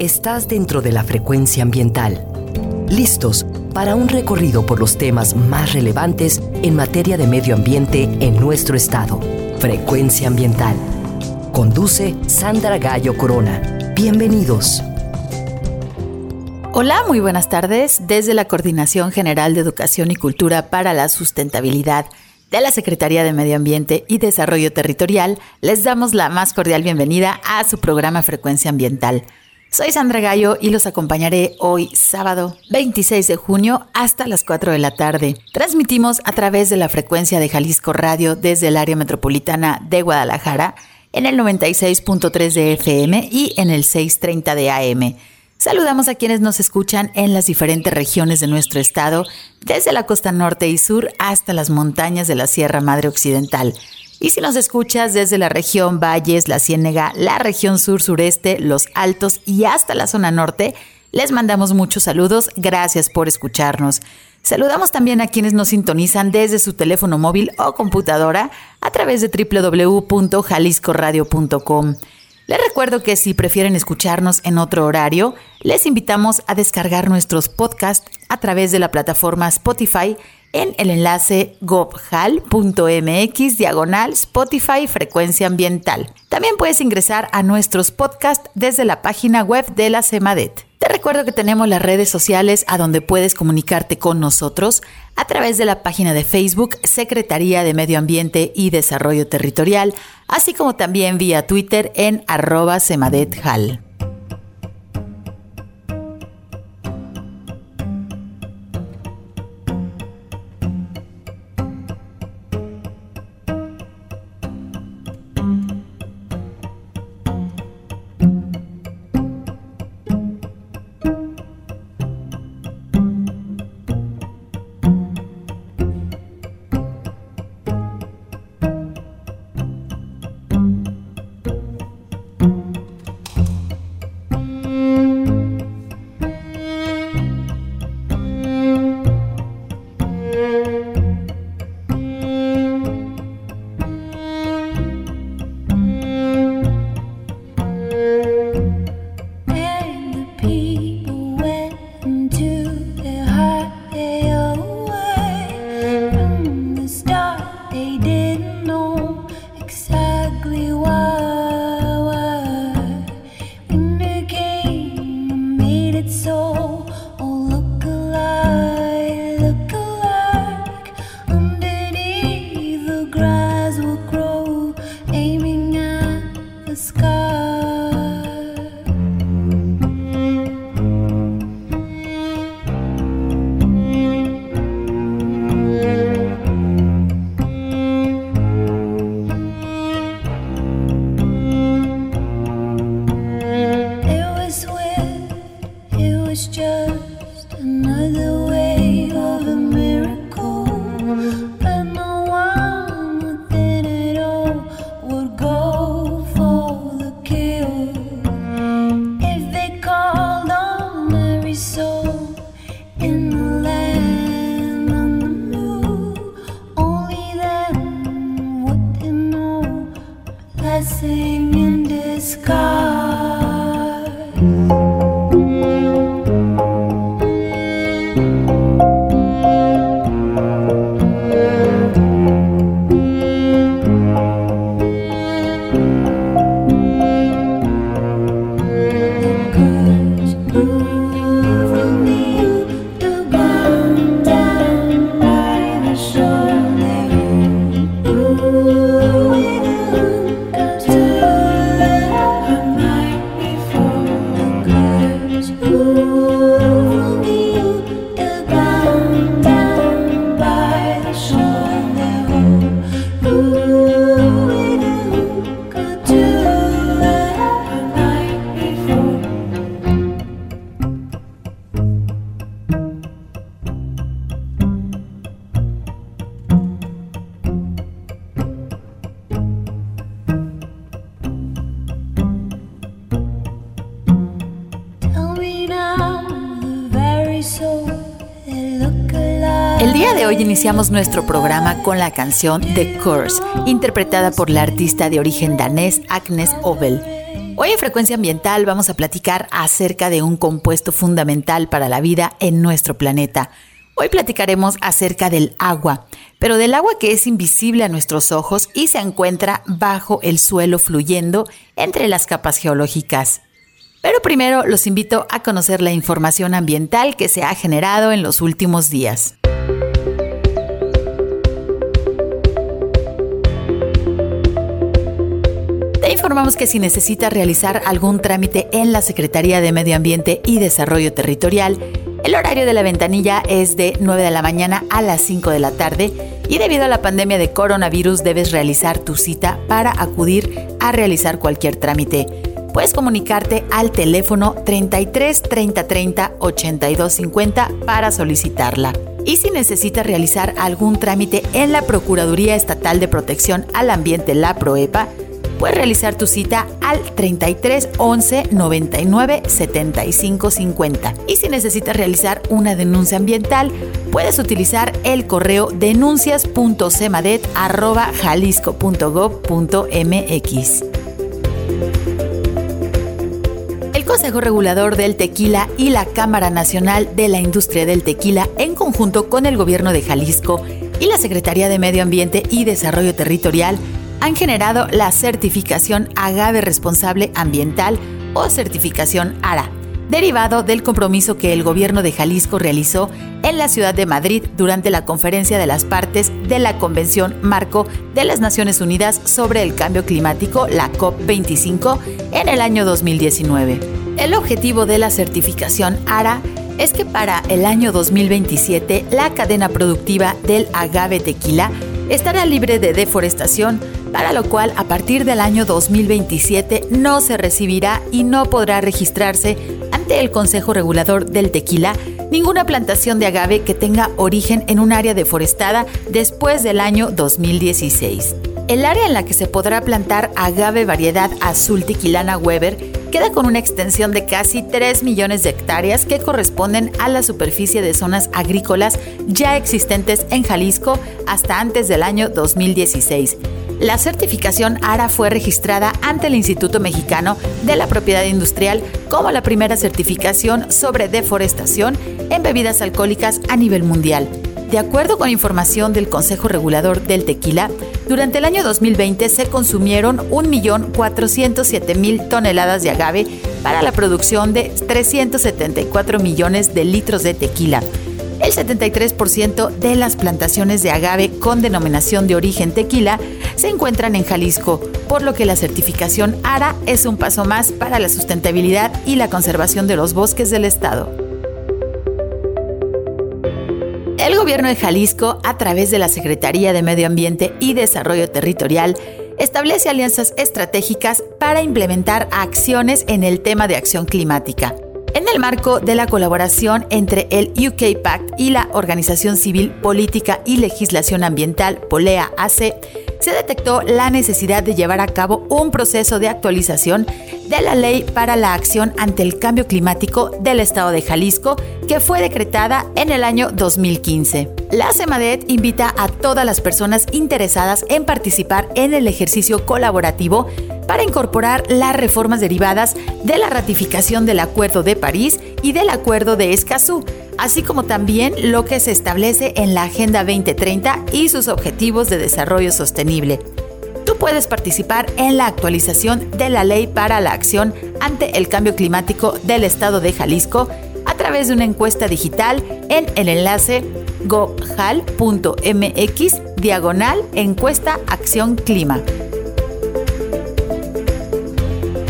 Estás dentro de la frecuencia ambiental. Listos para un recorrido por los temas más relevantes en materia de medio ambiente en nuestro estado. Frecuencia ambiental. Conduce Sandra Gallo Corona. Bienvenidos. Hola, muy buenas tardes. Desde la Coordinación General de Educación y Cultura para la Sustentabilidad de la Secretaría de Medio Ambiente y Desarrollo Territorial, les damos la más cordial bienvenida a su programa Frecuencia Ambiental. Soy Sandra Gallo y los acompañaré hoy sábado 26 de junio hasta las 4 de la tarde. Transmitimos a través de la frecuencia de Jalisco Radio desde el área metropolitana de Guadalajara en el 96.3 de FM y en el 630 de AM. Saludamos a quienes nos escuchan en las diferentes regiones de nuestro estado, desde la costa norte y sur hasta las montañas de la Sierra Madre Occidental. Y si nos escuchas desde la región Valles, la Ciénega, la región sur-sureste, los Altos y hasta la zona norte, les mandamos muchos saludos. Gracias por escucharnos. Saludamos también a quienes nos sintonizan desde su teléfono móvil o computadora a través de www.jaliscoradio.com. Les recuerdo que si prefieren escucharnos en otro horario, les invitamos a descargar nuestros podcasts a través de la plataforma Spotify en el enlace gobhal.mx diagonal Spotify Frecuencia Ambiental. También puedes ingresar a nuestros podcasts desde la página web de la CEMADET. Te recuerdo que tenemos las redes sociales a donde puedes comunicarte con nosotros a través de la página de Facebook Secretaría de Medio Ambiente y Desarrollo Territorial, así como también vía Twitter en arroba CEMADETHAL. Iniciamos nuestro programa con la canción The Curse, interpretada por la artista de origen danés Agnes Obel. Hoy en Frecuencia Ambiental vamos a platicar acerca de un compuesto fundamental para la vida en nuestro planeta. Hoy platicaremos acerca del agua, pero del agua que es invisible a nuestros ojos y se encuentra bajo el suelo fluyendo entre las capas geológicas. Pero primero los invito a conocer la información ambiental que se ha generado en los últimos días. Informamos que si necesita realizar algún trámite en la Secretaría de Medio Ambiente y Desarrollo Territorial, el horario de la ventanilla es de 9 de la mañana a las 5 de la tarde y debido a la pandemia de coronavirus debes realizar tu cita para acudir a realizar cualquier trámite. Puedes comunicarte al teléfono 33 30 30 82 50 para solicitarla. Y si necesitas realizar algún trámite en la Procuraduría Estatal de Protección al Ambiente, la PROEPA, puedes realizar tu cita al 33 11 99 75 50. Y si necesitas realizar una denuncia ambiental, puedes utilizar el correo denuncias.cemadet.jalisco.gov.mx. El Consejo Regulador del Tequila y la Cámara Nacional de la Industria del Tequila, en conjunto con el Gobierno de Jalisco y la Secretaría de Medio Ambiente y Desarrollo Territorial, han generado la certificación Agave Responsable Ambiental o certificación ARA, derivado del compromiso que el gobierno de Jalisco realizó en la ciudad de Madrid durante la conferencia de las partes de la Convención Marco de las Naciones Unidas sobre el Cambio Climático, la COP25, en el año 2019. El objetivo de la certificación ARA es que para el año 2027 la cadena productiva del agave tequila estará libre de deforestación, para lo cual a partir del año 2027 no se recibirá y no podrá registrarse ante el Consejo Regulador del Tequila ninguna plantación de agave que tenga origen en un área deforestada después del año 2016. El área en la que se podrá plantar agave variedad azul tequilana Weber queda con una extensión de casi 3 millones de hectáreas que corresponden a la superficie de zonas agrícolas ya existentes en Jalisco hasta antes del año 2016 la certificación ARA fue registrada ante el Instituto Mexicano de la Propiedad Industrial como la primera certificación sobre deforestación en bebidas alcohólicas a nivel mundial. De acuerdo con información del Consejo Regulador del Tequila, durante el año 2020 se consumieron 1.407.000 toneladas de agave para la producción de 374 millones de litros de tequila el 73% de las plantaciones de agave con denominación de origen tequila se encuentran en Jalisco, por lo que la certificación ARA es un paso más para la sustentabilidad y la conservación de los bosques del estado. Gobierno de Jalisco, a través de la Secretaría de Medio Ambiente y Desarrollo Territorial, establece alianzas estratégicas para implementar acciones en el tema de acción climática. En el marco de la colaboración entre el UK Pact y la Organización Civil Política y Legislación Ambiental, POLEA AC, se detectó la necesidad de llevar a cabo un proceso de actualización de la Ley para la Acción ante el Cambio Climático del Estado de Jalisco, que fue decretada en el año 2015. La CEMADET invita a todas las personas interesadas en participar en el ejercicio colaborativo para incorporar las reformas derivadas de la ratificación del Acuerdo de París y del Acuerdo de Escazú, así como también lo que se establece en la Agenda 2030 y sus objetivos de desarrollo sostenible. Tú puedes participar en la actualización de la Ley para la Acción ante el Cambio Climático del Estado de Jalisco a través de una encuesta digital en el enlace gojal.mx diagonal encuesta acción clima.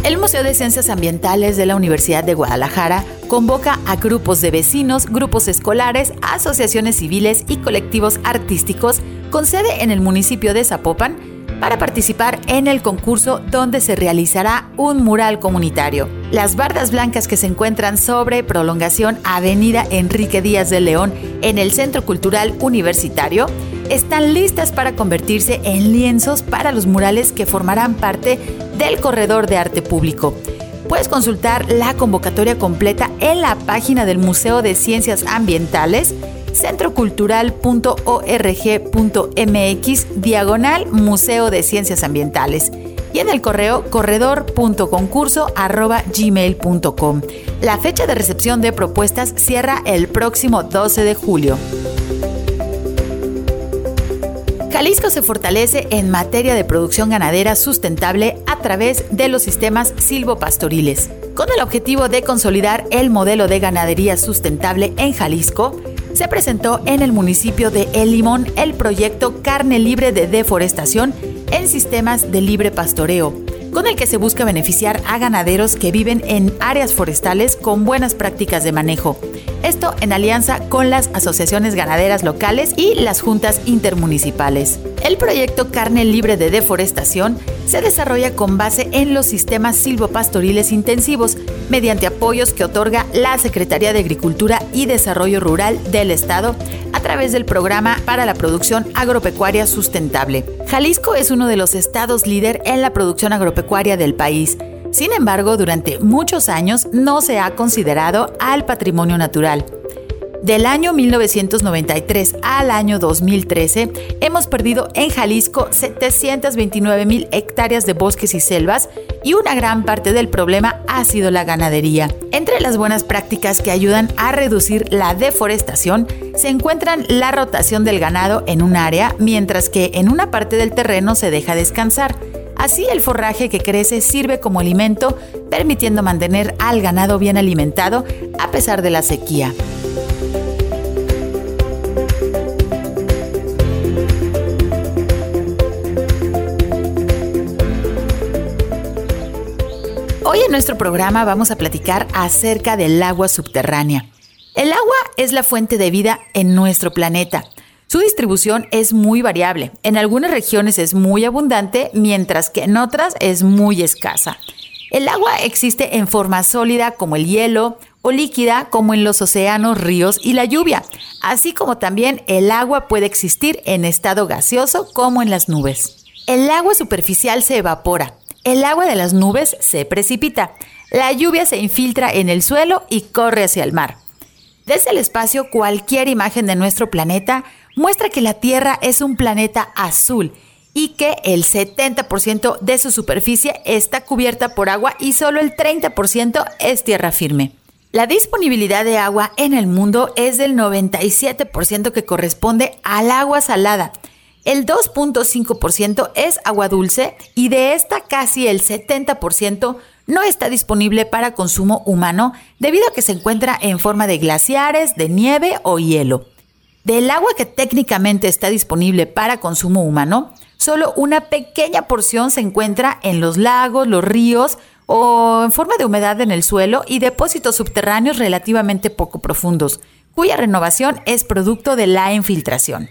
El Museo de Ciencias Ambientales de la Universidad de Guadalajara convoca a grupos de vecinos, grupos escolares, asociaciones civiles y colectivos artísticos con sede en el municipio de Zapopan para participar en el concurso donde se realizará un mural comunitario. Las bardas blancas que se encuentran sobre prolongación Avenida Enrique Díaz de León en el Centro Cultural Universitario están listas para convertirse en lienzos para los murales que formarán parte del corredor de arte público. Puedes consultar la convocatoria completa en la página del Museo de Ciencias Ambientales centrocultural.org.mx diagonal Museo de Ciencias Ambientales. y en el correo corredor.concurso.gmail.com. La fecha de recepción de propuestas cierra el próximo 12 de julio. Jalisco se fortalece en materia de producción ganadera sustentable a través de los sistemas silvopastoriles. Con el objetivo de consolidar el modelo de ganadería sustentable en Jalisco, se presentó en el municipio de El Limón el proyecto Carne Libre de Deforestación en Sistemas de Libre Pastoreo, con el que se busca beneficiar a ganaderos que viven en áreas forestales con buenas prácticas de manejo esto en alianza con las asociaciones ganaderas locales y las juntas intermunicipales. El proyecto Carne Libre de Deforestación se desarrolla con base en los sistemas silvopastoriles intensivos mediante apoyos que otorga la Secretaría de Agricultura y Desarrollo Rural del Estado a través del Programa para la Producción Agropecuaria Sustentable. Jalisco es uno de los estados líder en la producción agropecuaria del país sin embargo, durante muchos años no se ha considerado al patrimonio natural. Del año 1993 al año 2013, hemos perdido en Jalisco 729 mil hectáreas de bosques y selvas y una gran parte del problema ha sido la ganadería. Entre las buenas prácticas que ayudan a reducir la deforestación se encuentran la rotación del ganado en un área, mientras que en una parte del terreno se deja descansar Así el forraje que crece sirve como alimento, permitiendo mantener al ganado bien alimentado a pesar de la sequía. Nuestro programa vamos a platicar acerca del agua subterránea. El agua es la fuente de vida en nuestro planeta su distribución es muy variable. En algunas regiones es muy abundante, mientras que en otras es muy escasa. El agua existe en forma sólida como el hielo o líquida como en los océanos, ríos y la lluvia, así como también el agua puede existir en estado gaseoso como en las nubes. El agua superficial se evapora, el agua de las nubes se precipita, la lluvia se infiltra en el suelo y corre hacia el mar. Desde el espacio, cualquier imagen de nuestro planeta muestra que la Tierra es un planeta azul y que el 70% de su superficie está cubierta por agua y solo el 30% es tierra firme. La disponibilidad de agua en el mundo es del 97% que corresponde al agua salada. El 2.5% es agua dulce y de esta casi el 70% no está disponible para consumo humano debido a que se encuentra en forma de glaciares, de nieve o hielo. Del agua que técnicamente está disponible para consumo humano, solo una pequeña porción se encuentra en los lagos, los ríos o en forma de humedad en el suelo y depósitos subterráneos relativamente poco profundos, cuya renovación es producto de la infiltración.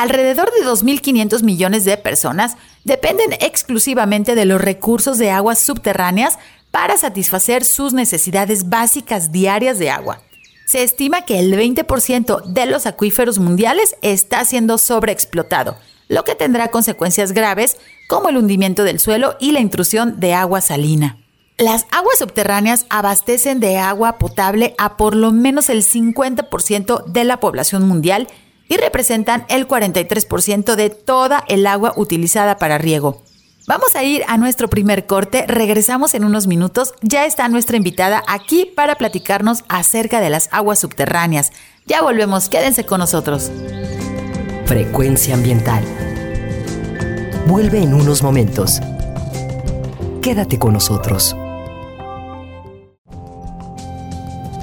Alrededor de 2.500 millones de personas dependen exclusivamente de los recursos de aguas subterráneas para satisfacer sus necesidades básicas diarias de agua. Se estima que el 20% de los acuíferos mundiales está siendo sobreexplotado, lo que tendrá consecuencias graves como el hundimiento del suelo y la intrusión de agua salina. Las aguas subterráneas abastecen de agua potable a por lo menos el 50% de la población mundial y representan el 43% de toda el agua utilizada para riego. Vamos a ir a nuestro primer corte, regresamos en unos minutos, ya está nuestra invitada aquí para platicarnos acerca de las aguas subterráneas. Ya volvemos, quédense con nosotros. Frecuencia ambiental. Vuelve en unos momentos. Quédate con nosotros.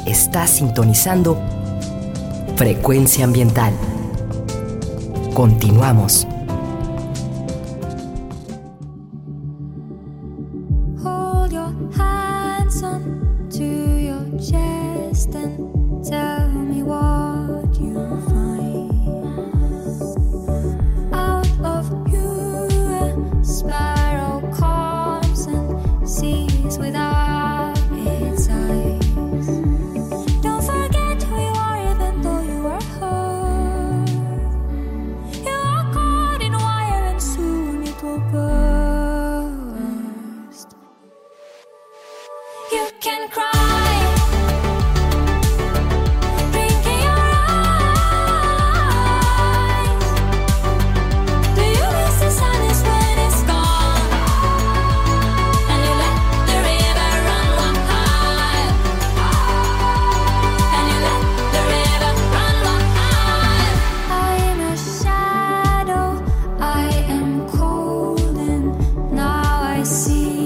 Estás sintonizando Frecuencia ambiental. Continuamos. see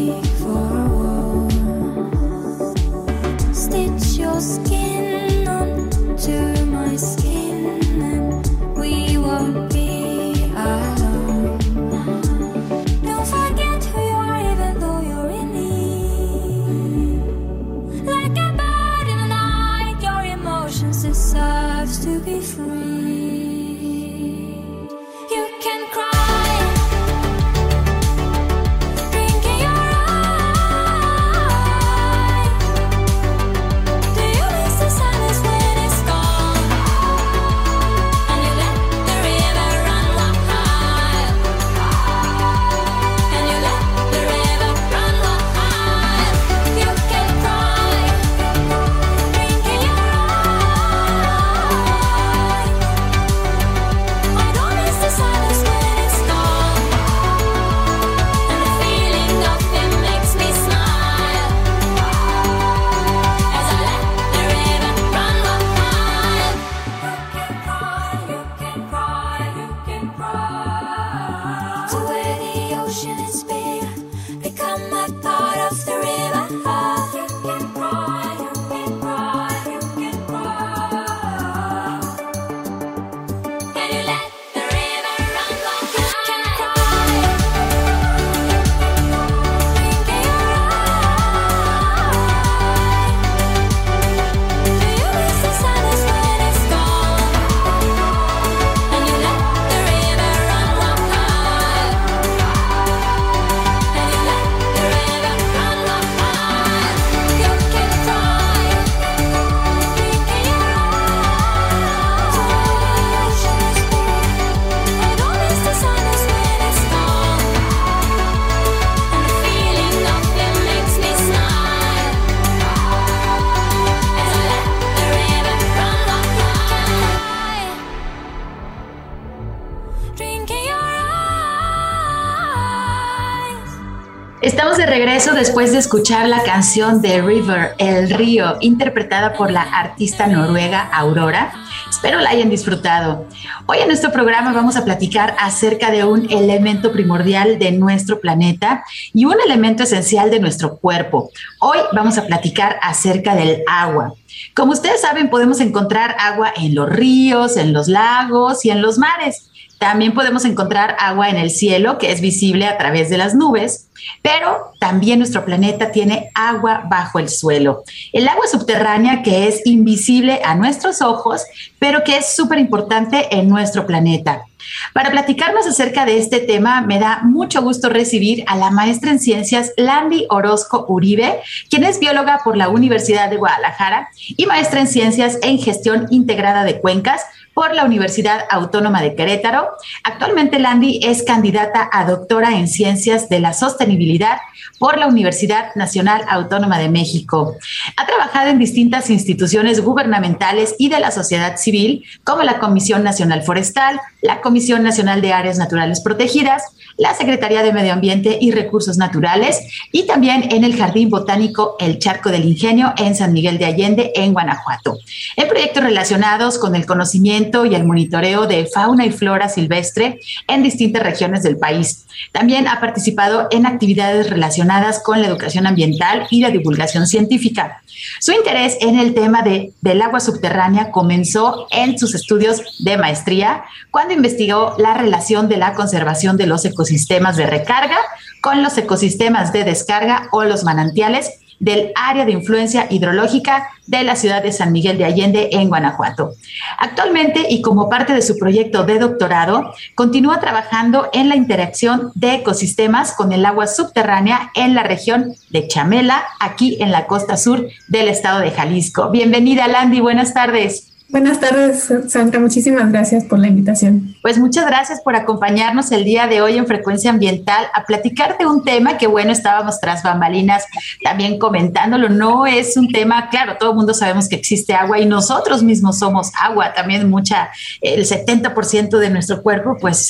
después de escuchar la canción de River, El Río, interpretada por la artista noruega Aurora. Espero la hayan disfrutado. Hoy en nuestro programa vamos a platicar acerca de un elemento primordial de nuestro planeta y un elemento esencial de nuestro cuerpo. Hoy vamos a platicar acerca del agua. Como ustedes saben, podemos encontrar agua en los ríos, en los lagos y en los mares. También podemos encontrar agua en el cielo, que es visible a través de las nubes, pero también nuestro planeta tiene agua bajo el suelo. El agua subterránea que es invisible a nuestros ojos, pero que es súper importante en nuestro planeta. Para platicarnos acerca de este tema, me da mucho gusto recibir a la maestra en ciencias Landy Orozco Uribe, quien es bióloga por la Universidad de Guadalajara y maestra en ciencias en gestión integrada de cuencas por la Universidad Autónoma de Querétaro. Actualmente Landy es candidata a doctora en Ciencias de la Sostenibilidad por la Universidad Nacional Autónoma de México. Ha trabajado en distintas instituciones gubernamentales y de la sociedad civil, como la Comisión Nacional Forestal, la Comisión Nacional de Áreas Naturales Protegidas, la Secretaría de Medio Ambiente y Recursos Naturales y también en el Jardín Botánico El Charco del Ingenio en San Miguel de Allende, en Guanajuato. En proyectos relacionados con el conocimiento y el monitoreo de fauna y flora silvestre en distintas regiones del país. También ha participado en actividades relacionadas con la educación ambiental y la divulgación científica. Su interés en el tema de, del agua subterránea comenzó en sus estudios de maestría, cuando investigó la relación de la conservación de los ecosistemas de recarga con los ecosistemas de descarga o los manantiales del área de influencia hidrológica de la ciudad de San Miguel de Allende en Guanajuato. Actualmente y como parte de su proyecto de doctorado, continúa trabajando en la interacción de ecosistemas con el agua subterránea en la región de Chamela, aquí en la costa sur del estado de Jalisco. Bienvenida, Landy, buenas tardes. Buenas tardes, Sandra. Muchísimas gracias por la invitación. Pues muchas gracias por acompañarnos el día de hoy en Frecuencia Ambiental a platicar de un tema que, bueno, estábamos tras bambalinas también comentándolo. No es un tema, claro, todo el mundo sabemos que existe agua y nosotros mismos somos agua. También mucha, el 70% de nuestro cuerpo, pues,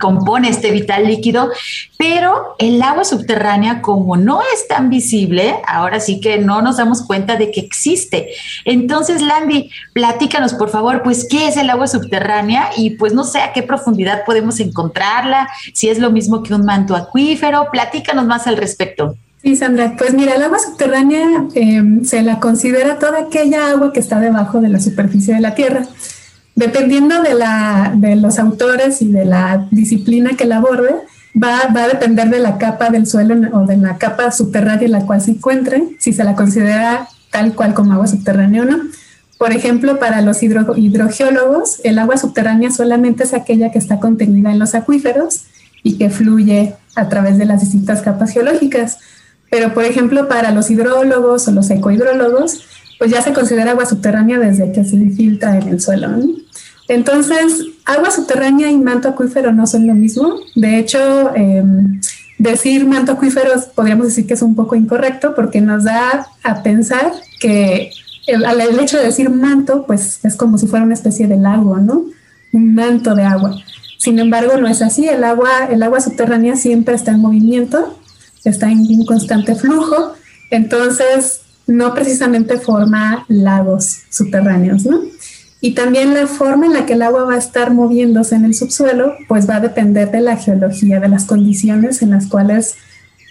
compone este vital líquido. Pero el agua subterránea, como no es tan visible, ahora sí que no nos damos cuenta de que existe. Entonces, Landy, Platícanos, por favor, pues, ¿qué es el agua subterránea? Y pues no sé a qué profundidad podemos encontrarla, si es lo mismo que un manto acuífero. Platícanos más al respecto. Sí, Sandra, pues mira, el agua subterránea em, se la considera toda aquella agua que está debajo de la superficie de la Tierra. Dependiendo de, la, de los autores y de la disciplina que la aborde, va, va, a depender de la capa del suelo o de la capa subterránea en la cual se encuentre, si se la considera tal cual como agua subterránea o no. Por ejemplo, para los hidrogeólogos, el agua subterránea solamente es aquella que está contenida en los acuíferos y que fluye a través de las distintas capas geológicas. Pero, por ejemplo, para los hidrólogos o los ecohidrólogos, pues ya se considera agua subterránea desde que se infiltra en el suelo. Entonces, agua subterránea y manto acuífero no son lo mismo. De hecho, em, decir manto acuífero podríamos decir que es un poco incorrecto porque nos da a pensar que el, el, hecho de decir manto, pues es como si fuera una especie de lago, ¿no? Un manto de agua. Sin embargo, no es así. El agua, el agua subterránea siempre está en movimiento, está en un constante flujo. Entonces, no precisamente forma lagos subterráneos, ¿no? Y también la forma en la que el agua va a estar moviéndose en el subsuelo, pues va a depender de la geología, de las condiciones en las cuales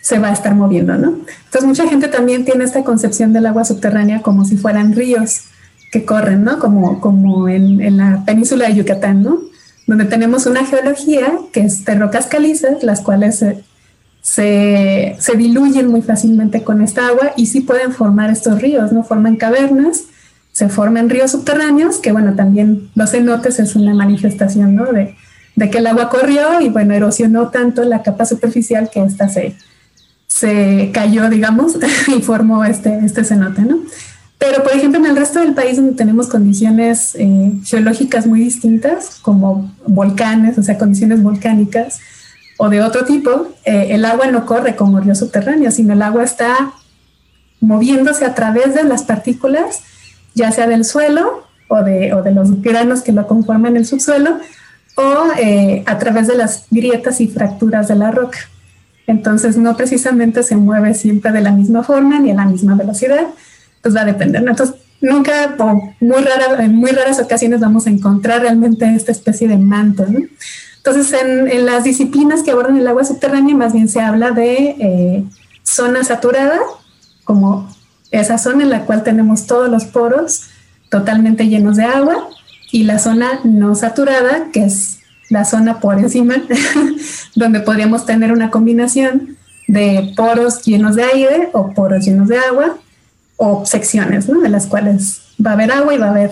se va a estar moviendo, ¿no? Entonces mucha gente también tiene esta concepción del agua subterránea como si fueran ríos que corren, ¿no? Como, como en, en la península de Yucatán, ¿no? Donde tenemos una geología que es de rocas calizas, las cuales se, se, se, diluyen muy fácilmente con esta agua y sí pueden formar estos ríos, ¿no? Forman cavernas se forman ríos subterráneos, que bueno, también los cenotes es una manifestación ¿no? de, de, que el agua corrió y bueno, erosionó tanto la capa superficial que ésta se, se cayó, digamos, y formó este, este cenote, ¿no? Pero, por ejemplo, en el resto del país donde tenemos condiciones eh, geológicas muy distintas, como volcanes, o sea, condiciones volcánicas o de otro tipo, eh, el agua no corre como río subterráneo, sino el agua está moviéndose a través de las partículas ya sea del suelo o de, los granos que lo conforman el subsuelo, o eh, a través de las grietas y fracturas de la roca. Entonces, no precisamente se mueve siempre de la misma forma ni a la misma velocidad, pues va a depender. Entonces, nunca, muy rara, en muy raras ocasiones vamos a encontrar realmente esta especie de manto. ¿no? Entonces, en, en, las disciplinas que abordan el agua subterránea, más bien se habla de eh, zona saturada, como esa zona en la cual tenemos todos los poros totalmente llenos de agua y la zona no saturada, que es la zona por encima, donde podríamos tener una combinación de poros llenos de aire o poros llenos de agua o secciones, ¿no? De las cuales va a haber agua y va a haber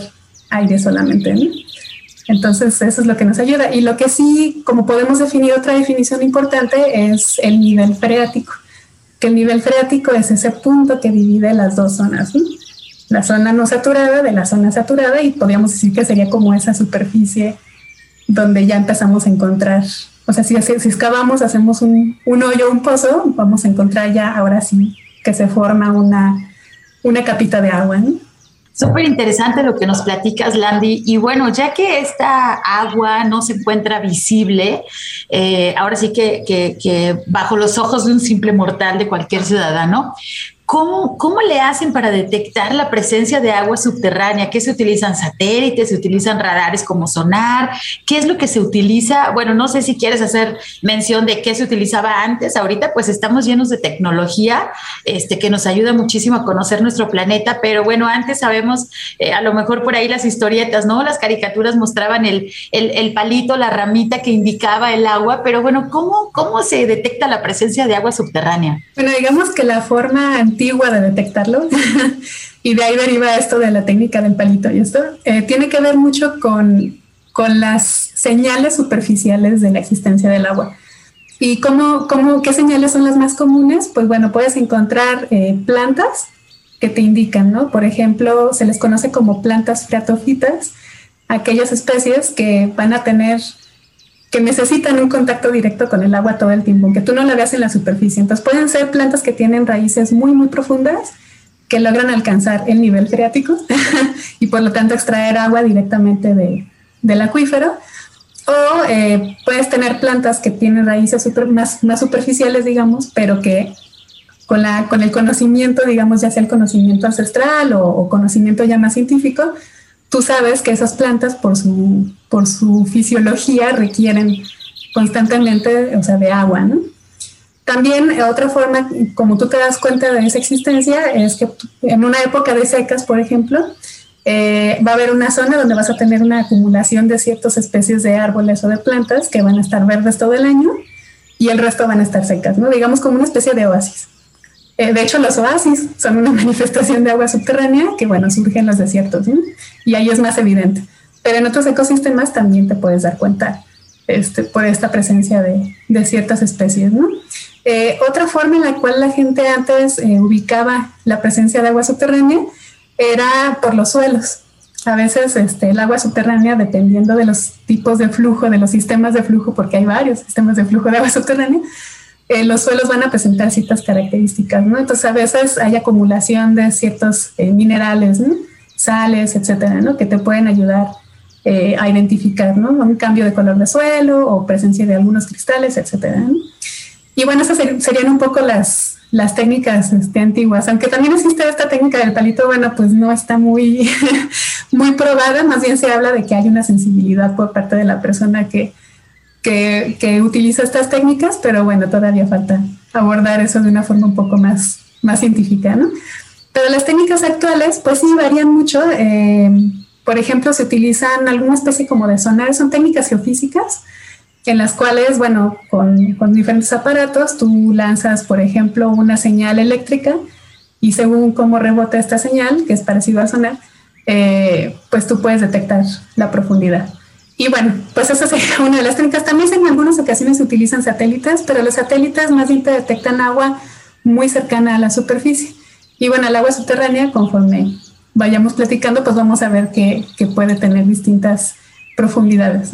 aire solamente, Entonces, eso es lo que nos ayuda. Y lo que sí, como podemos definir otra definición importante, es el nivel freático que el nivel freático es ese punto que divide las dos zonas, la zona no saturada de la zona saturada y podríamos decir que sería como esa superficie donde ya empezamos a encontrar, o sea, si, si excavamos, hacemos un, hoyo, un pozo, vamos a encontrar ya ahora sí que se forma una, una capita de agua. ¿no? Súper interesante lo que nos platicas, Landy. Y bueno, ya que esta agua no se encuentra visible, eh, ahora sí que, que, bajo los ojos de un simple mortal de cualquier ciudadano, ¿Cómo, ¿Cómo, le hacen para detectar la presencia de agua subterránea? ¿Qué se utilizan satélites? ¿Se utilizan radares como sonar? ¿Qué es lo que se utiliza? Bueno, no sé si quieres hacer mención de qué se utilizaba antes. Ahorita pues estamos llenos de tecnología este, que nos ayuda muchísimo a conocer nuestro planeta, pero bueno, antes sabemos, eh, a lo mejor por ahí las historietas, ¿no? Las caricaturas mostraban el, el, el, palito, la ramita que indicaba el agua, pero bueno, ¿cómo, ¿cómo se detecta la presencia de agua subterránea? Bueno, digamos que la forma antigua de detectarlo y de ahí deriva esto de la técnica del palito y esto eh, tiene que ver mucho con, con las señales superficiales de la existencia del agua. ¿Y cómo, cómo, qué señales son las más comunes? Pues bueno, puedes encontrar eh, plantas que te indican, ¿no? Por ejemplo, se les conoce como plantas freatofitas, aquellas especies que van a tener que necesitan un contacto directo con el agua todo el tiempo, aunque tú no la veas en la superficie. Entonces pueden ser plantas que tienen raíces muy, muy profundas que logran alcanzar el nivel freático y por lo tanto extraer agua directamente de, del acuífero. O eh, puedes tener plantas que tienen raíces más, superficiales, digamos, pero que con, la, con el conocimiento, digamos, ya sea el conocimiento ancestral o conocimiento ya más científico, tú sabes que esas plantas por su, por su fisiología requieren constantemente, o sea, de agua, ¿no? También eh, otra forma, como tú te das cuenta de esa existencia, es que en una época de secas, por ejemplo, eh, va a haber una zona donde vas a tener una acumulación de ciertas especies de árboles o de plantas que van a estar verdes todo el año y el resto van a estar secas, ¿no? Digamos como una especie de oasis. Eh, de hecho, los oasis son una manifestación de agua subterránea que, bueno, surge en los desiertos y ahí es más evidente. Pero en otros ecosistemas también te puedes dar cuenta este, por esta presencia de, ciertas especies. ¿no? Eh, otra forma en la cual la gente antes eh, ubicaba la presencia de agua subterránea era por los suelos. A veces este, el agua subterránea, dependiendo de los tipos de flujo, de los sistemas de flujo, porque hay varios sistemas de flujo de agua subterránea, eh, los suelos van a presentar ciertas características, ¿no? Entonces a veces hay acumulación de ciertos minerales, sales, etcétera, ¿no? Que te pueden ayudar a identificar, ¿no? Un cambio de color de suelo o presencia de algunos cristales, etcétera. Y bueno, esas serían un poco las, las técnicas este, antiguas, aunque también existe esta técnica del palito, bueno, pues no está muy, muy probada, más bien se habla de que hay una sensibilidad por parte de la persona que, que, utiliza estas técnicas, pero bueno, todavía falta abordar eso de una forma un poco más, más científica, ¿no? Pero las técnicas actuales, pues sí, varían mucho. Eh, por ejemplo, se utilizan alguna especie como de sonar, son técnicas geofísicas, en las cuales, bueno, con, con, diferentes aparatos tú lanzas, por ejemplo, una señal eléctrica y según cómo rebota esta señal, que es parecido al sonar, eh, pues tú puedes detectar la profundidad. Y bueno, pues esa sería una de las técnicas. También en algunas ocasiones se utilizan satélites, pero los satélites más bien te detectan agua muy cercana a la superficie. Y bueno, el agua subterránea, conforme vayamos platicando, pues vamos a ver que, puede tener distintas profundidades.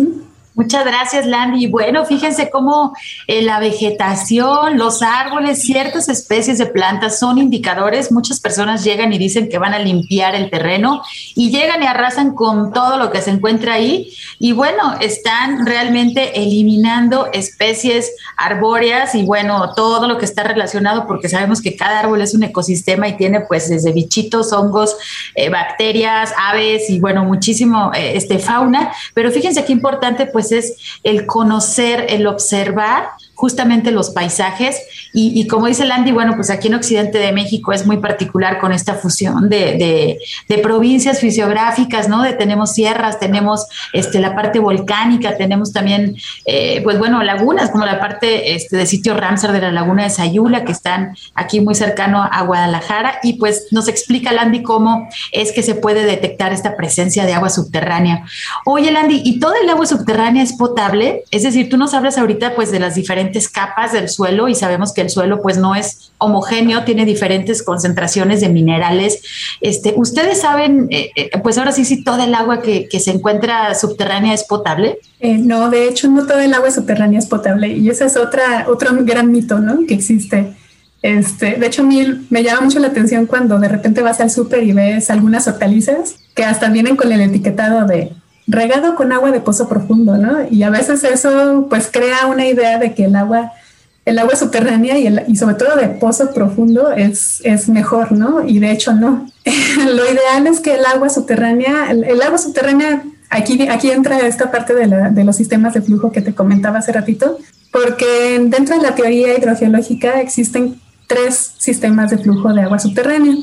Muchas gracias, Landy. Bueno, fíjense cómo eh, la vegetación, los árboles, ciertas especies de plantas son indicadores. Muchas personas llegan y dicen que van a limpiar el terreno y llegan y arrasan con todo lo que se encuentra ahí. Y bueno, están realmente eliminando especies arbóreas y bueno, todo lo que está relacionado porque sabemos que cada árbol es un ecosistema y tiene pues desde bichitos, hongos, eh, bacterias, aves y bueno, muchísimo eh, este, fauna. Pero fíjense qué importante pues es el conocer, el observar justamente los paisajes y, como dice Landy, bueno, pues aquí en Occidente de México es muy particular con esta fusión de, provincias fisiográficas, ¿no? De tenemos sierras, tenemos este, la parte volcánica, tenemos también, eh, pues bueno, lagunas, como la parte este, de sitio Ramsar de la laguna de Sayula, que están aquí muy cercano a Guadalajara, y pues nos explica Landy cómo es que se puede detectar esta presencia de agua subterránea. Oye, Landy, ¿y toda el agua subterránea es potable? Es decir, tú nos hablas ahorita pues de las diferentes capas del suelo y sabemos que el suelo pues no es homogéneo, tiene diferentes concentraciones de minerales. Este, ¿Ustedes saben, eh, eh, pues ahora sí, si todo el agua que, se encuentra subterránea es potable? Eh, no, de hecho no todo el agua subterránea es potable y ese es otra, otro gran mito ¿no? que existe. Este, de hecho, me llama mucho la atención cuando de repente vas al súper y ves algunas hortalizas que hasta vienen con el etiquetado de regado con agua de pozo profundo, ¿no? Y a veces eso pues crea una idea de que el agua el agua subterránea y, sobre todo de pozo profundo es, es mejor, ¿no? Y de hecho no. Lo ideal es que el agua subterránea, el, agua subterránea, aquí, aquí entra esta parte de, de, los sistemas de flujo que te comentaba hace ratito, porque dentro de la teoría hidrogeológica existen tres sistemas de flujo de agua subterránea.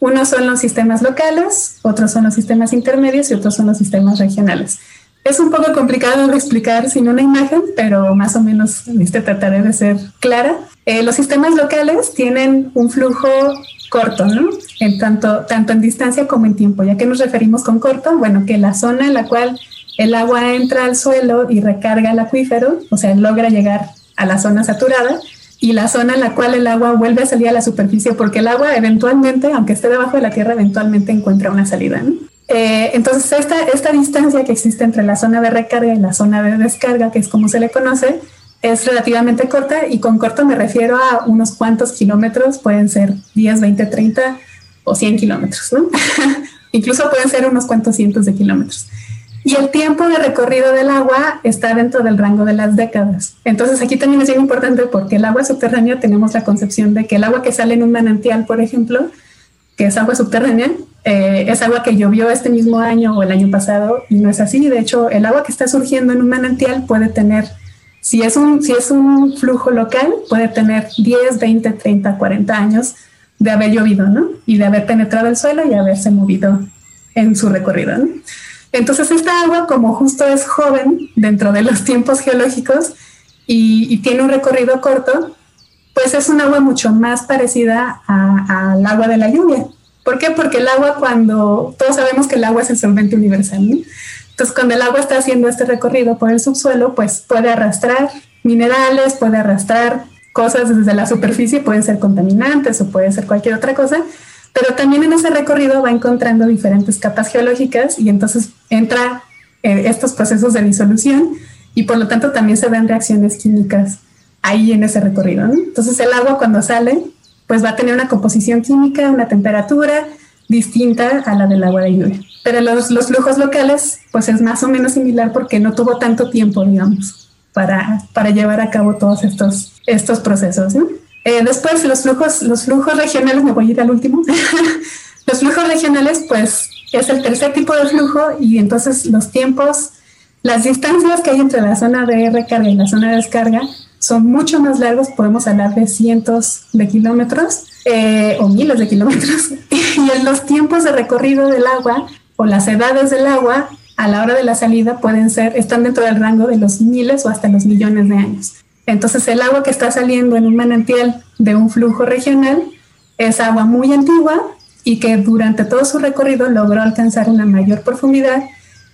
Uno son los sistemas locales, otros son los sistemas intermedios y otros son los sistemas regionales. Es un poco complicado de explicar sin una imagen, pero más o menos este, trataré de ser clara. Eh, los sistemas locales tienen un flujo corto. En tanto, tanto en distancia como en tiempo. ¿Ya que nos referimos con corto? Bueno, que la zona en la cual el agua entra al suelo y recarga el acuífero, o sea, logra llegar a la zona saturada, y la zona en la cual el agua vuelve a salir a la superficie, porque el agua eventualmente, aunque esté debajo de la tierra, eventualmente encuentra una salida. ¿no? Eh, entonces, esta, esta distancia que existe entre la zona de recarga y la zona de descarga, que es como se le conoce, es relativamente corta y con corto me refiero a unos cuantos kilómetros, pueden ser 10, 20, 30 o 100 kilómetros, ¿no? Incluso pueden ser unos cuantos cientos de kilómetros. Y el tiempo de recorrido del agua está dentro del rango de las décadas. Entonces aquí también es importante porque el agua subterránea tenemos la concepción de que el agua que sale en un manantial, por ejemplo, que es agua subterránea, eh, es agua que llovió este mismo año o el año pasado y no es así. De hecho, el agua que está surgiendo en un manantial puede tener, si es un, si es un flujo local, puede tener 10, 20, 30, 40 años de haber llovido, ¿no? Y de haber penetrado el suelo y haberse movido en su recorrido, ¿no? Entonces, esta agua, como justo es joven dentro de los tiempos geológicos y, tiene un recorrido corto, pues es un agua mucho más parecida al agua de la lluvia. ¿Por qué? Porque el agua cuando, todos sabemos que el agua es el solvente universal, ¿no? Entonces cuando el agua está haciendo este recorrido por el subsuelo, pues puede arrastrar minerales, puede arrastrar cosas desde la superficie, pueden ser contaminantes o puede ser cualquier otra cosa, pero también en ese recorrido va encontrando diferentes capas geológicas y entonces entra eh, estos procesos de disolución y por lo tanto también se ven reacciones químicas ahí en ese recorrido. Entonces el agua cuando sale, pues va a tener una composición química, una temperatura distinta a la del agua de lluvia. Pero los, los flujos locales, pues es más o menos similar porque no tuvo tanto tiempo, digamos, para, para llevar a cabo todos estos, estos procesos. Eh, después los flujos, los flujos regionales, me voy a ir al último. los flujos regionales, pues es el tercer tipo de flujo y entonces los tiempos, las distancias que hay entre la zona de recarga y la zona de descarga son mucho más largos, podemos hablar de cientos de kilómetros eh, o miles de kilómetros. y en los tiempos de recorrido del agua o las edades del agua a la hora de la salida pueden ser, están dentro del rango de los miles o hasta los millones de años. Entonces el agua que está saliendo en un manantial de un flujo regional es agua muy antigua y que durante todo su recorrido logró alcanzar una mayor profundidad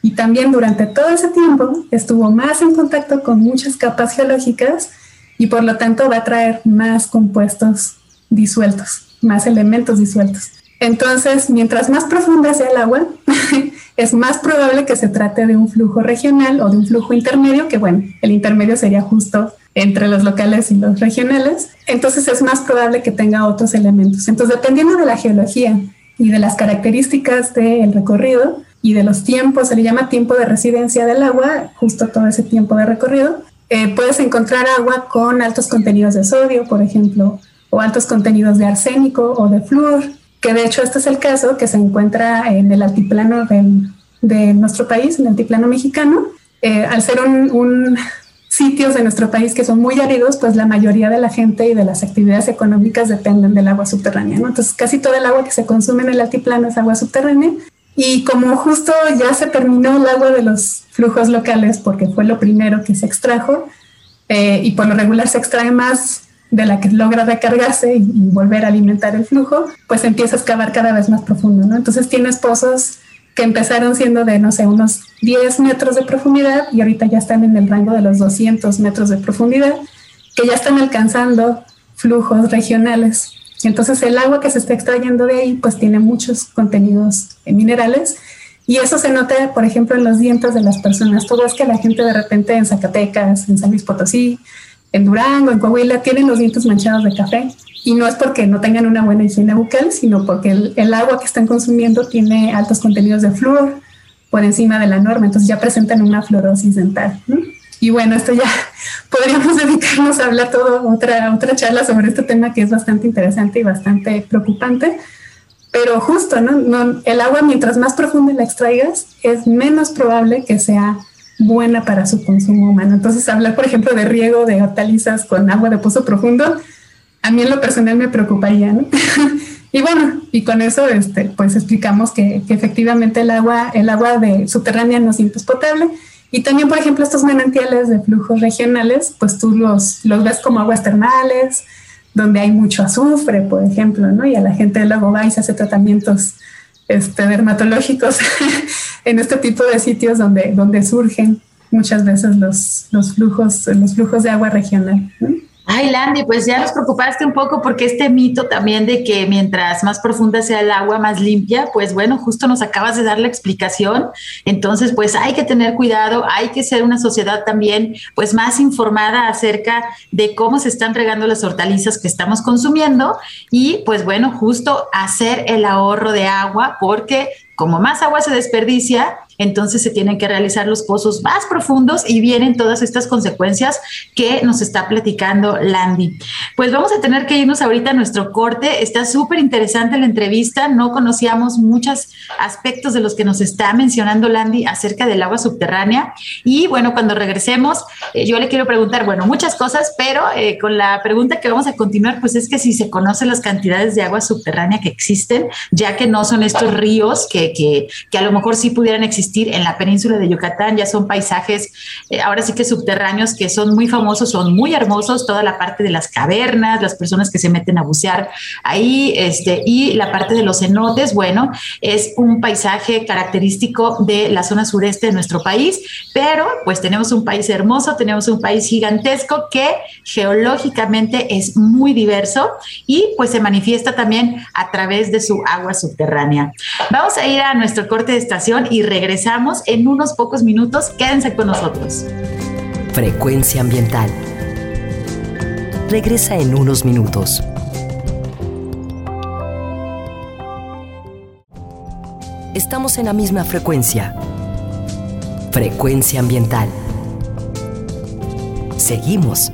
y también durante todo ese tiempo estuvo más en contacto con muchas capas geológicas y por lo tanto va a traer más compuestos disueltos, más elementos disueltos. Entonces, mientras más profunda sea el agua, es más probable que se trate de un flujo regional o de un flujo intermedio, que bueno, el intermedio sería justo entre los locales y los regionales. Entonces es más probable que tenga otros elementos. Entonces, dependiendo de la geología y de las características del recorrido, y de los tiempos, se le llama tiempo de residencia del agua, justo todo ese tiempo de recorrido. Eh, puedes encontrar agua con altos contenidos de sodio, por ejemplo, o altos contenidos de arsénico o de flúor, que de hecho este es el caso que se encuentra en el altiplano de nuestro país, en el altiplano mexicano. Eh, al ser un, un sitios de nuestro país que son muy áridos, pues la mayoría de la gente y de las actividades económicas dependen del agua subterránea. Entonces, casi todo el agua que se consume en el altiplano es agua subterránea y como justo ya se terminó el agua de los flujos locales, porque fue lo primero que se extrajo, eh, y por lo regular se extrae más de la que logra recargarse y, volver a alimentar el flujo, pues empieza a excavar cada vez más profundo, ¿no? Entonces tienes pozos que empezaron siendo de, no sé, unos 10 metros de profundidad y ahorita ya están en el rango de los 200 metros de profundidad, que ya están alcanzando flujos regionales entonces el agua que se está extrayendo de ahí pues tiene muchos contenidos minerales y eso se nota, por ejemplo, en los dientes de las personas. Tú ves que la gente de repente en Zacatecas, en San Luis Potosí, en Durango, en Coahuila, tienen los dientes manchados de café. Y no es porque no tengan una buena higiene bucal, sino porque el, el agua que están consumiendo tiene altos contenidos de flúor por encima de la norma. Entonces ya presentan una fluorosis dental. ¿no? Y bueno, esto ya podríamos dedicarnos a hablar todo otra, otra charla sobre este tema que es bastante interesante y bastante preocupante. Pero justo, ¿no? el agua, mientras más profunda la extraigas, es menos probable que sea buena para su consumo humano. Entonces, hablar, por ejemplo, de riego de hortalizas con agua de pozo profundo, a mí en lo personal me preocuparía, ¿no? y bueno, y con eso, este, pues explicamos que, efectivamente el agua, el agua de subterránea no siempre es potable y también, por ejemplo, estos manantiales de flujos regionales, pues tú los, los ves como aguas termales, donde hay mucho azufre, por ejemplo, ¿no? Y a la gente luego va y se hace tratamientos este, dermatológicos en este tipo de sitios donde, donde surgen muchas veces los, los, flujos, los flujos de agua regional. Ay, Landy, pues ya nos preocupaste un poco porque este mito también de que mientras más profunda sea el agua, más limpia, pues bueno, justo nos acabas de dar la explicación. Entonces, pues hay que tener cuidado, hay que ser una sociedad también pues más informada acerca de cómo se están regando las hortalizas que estamos consumiendo y pues bueno, justo hacer el ahorro de agua porque como más agua se desperdicia, entonces se tienen que realizar los pozos más profundos y vienen todas estas consecuencias que nos está platicando Landy. Pues vamos a tener que irnos ahorita a nuestro corte. Está súper interesante la entrevista. No conocíamos muchos aspectos de los que nos está mencionando Landy acerca del agua subterránea. Y bueno, cuando regresemos, eh, yo le quiero preguntar, bueno, muchas cosas, pero eh, con la pregunta que vamos a continuar, pues es que si se conocen las cantidades de agua subterránea que existen, ya que no son estos ríos que, que, que a lo mejor sí pudieran existir existir en la península de Yucatán. Ya son paisajes, eh, ahora sí que subterráneos, que son muy famosos, son muy hermosos, toda la parte de las cavernas, las personas que se meten a bucear ahí, este, y la parte de los cenotes, bueno, es un paisaje característico de la zona sureste de nuestro país, pero pues tenemos un país hermoso, tenemos un país gigantesco que geológicamente es muy diverso y pues se manifiesta también a través de su agua subterránea. Vamos a ir a nuestro corte de estación y regresamos en unos pocos minutos. Quédense con nosotros. Frecuencia ambiental. Regresa en unos minutos. Estamos en la misma frecuencia. Frecuencia ambiental. Seguimos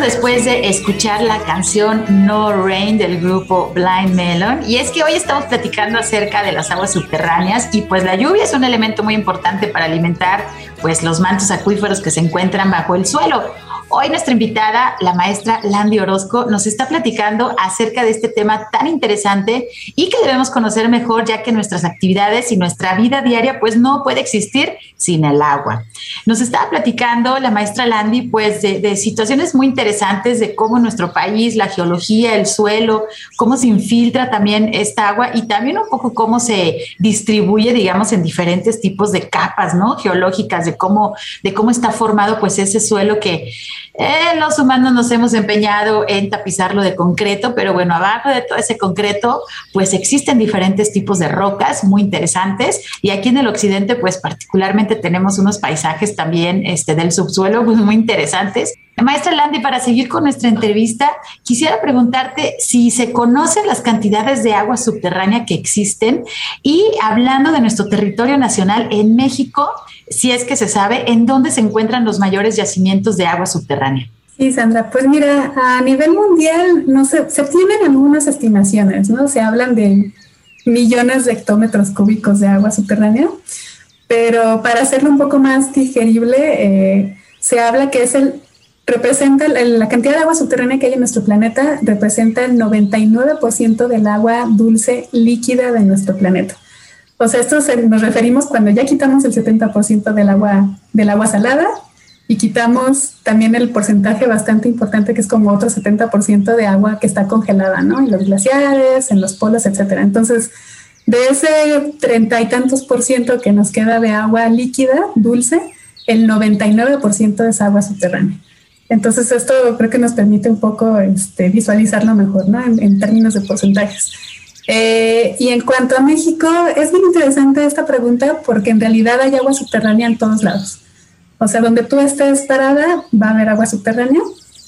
después de escuchar la canción No Rain del grupo Blind Melon. Y es que hoy estamos platicando acerca de las aguas subterráneas y pues la lluvia es un elemento muy importante para alimentar pues los mantos acuíferos que se encuentran bajo el suelo. Hoy nuestra invitada, la maestra Landy Orozco, nos está platicando acerca de este tema tan interesante y que debemos conocer mejor ya que nuestras actividades y nuestra vida diaria pues no puede existir sin el agua. Nos estaba platicando la maestra Landy pues de, situaciones muy interesantes de cómo nuestro país, la geología, el suelo, cómo se infiltra también esta agua y también un poco cómo se distribuye digamos en diferentes tipos de capas, ¿no? Geológicas, de cómo, de cómo está formado pues ese suelo que eh, los humanos nos hemos empeñado en tapizarlo de concreto, pero bueno, abajo de todo ese concreto, pues existen diferentes tipos de rocas muy interesantes y aquí en el occidente, pues particularmente tenemos unos paisajes también este, del subsuelo muy, muy interesantes. Maestra Landy, para seguir con nuestra entrevista, quisiera preguntarte si se conocen las cantidades de agua subterránea que existen y hablando de nuestro territorio nacional en México, si es que se sabe, en dónde se encuentran los mayores yacimientos de agua subterránea. Sí, Sandra, pues mira, a nivel mundial no se, se tienen algunas estimaciones, ¿no? Se hablan de millones de hectómetros cúbicos de agua subterránea, pero para hacerlo un poco más digerible, eh, se habla que es el representa la cantidad de agua subterránea que hay en nuestro planeta representa el 99% del agua dulce líquida de nuestro planeta. O sea, esto nos referimos cuando ya quitamos el 70% del agua, del agua salada y quitamos también el porcentaje bastante importante que es como otro 70% de agua que está congelada, ¿no? En los glaciares, en los polos, etcétera. Entonces, de ese treinta y tantos por ciento que nos queda de agua líquida, dulce, el 99% es agua subterránea. Entonces, esto creo que nos permite un poco este, visualizarlo mejor, ¿no? en términos de porcentajes. Eh, y en cuanto a México, es muy interesante esta pregunta porque en realidad hay agua subterránea en todos lados. O sea, donde tú estés parada va a haber agua subterránea.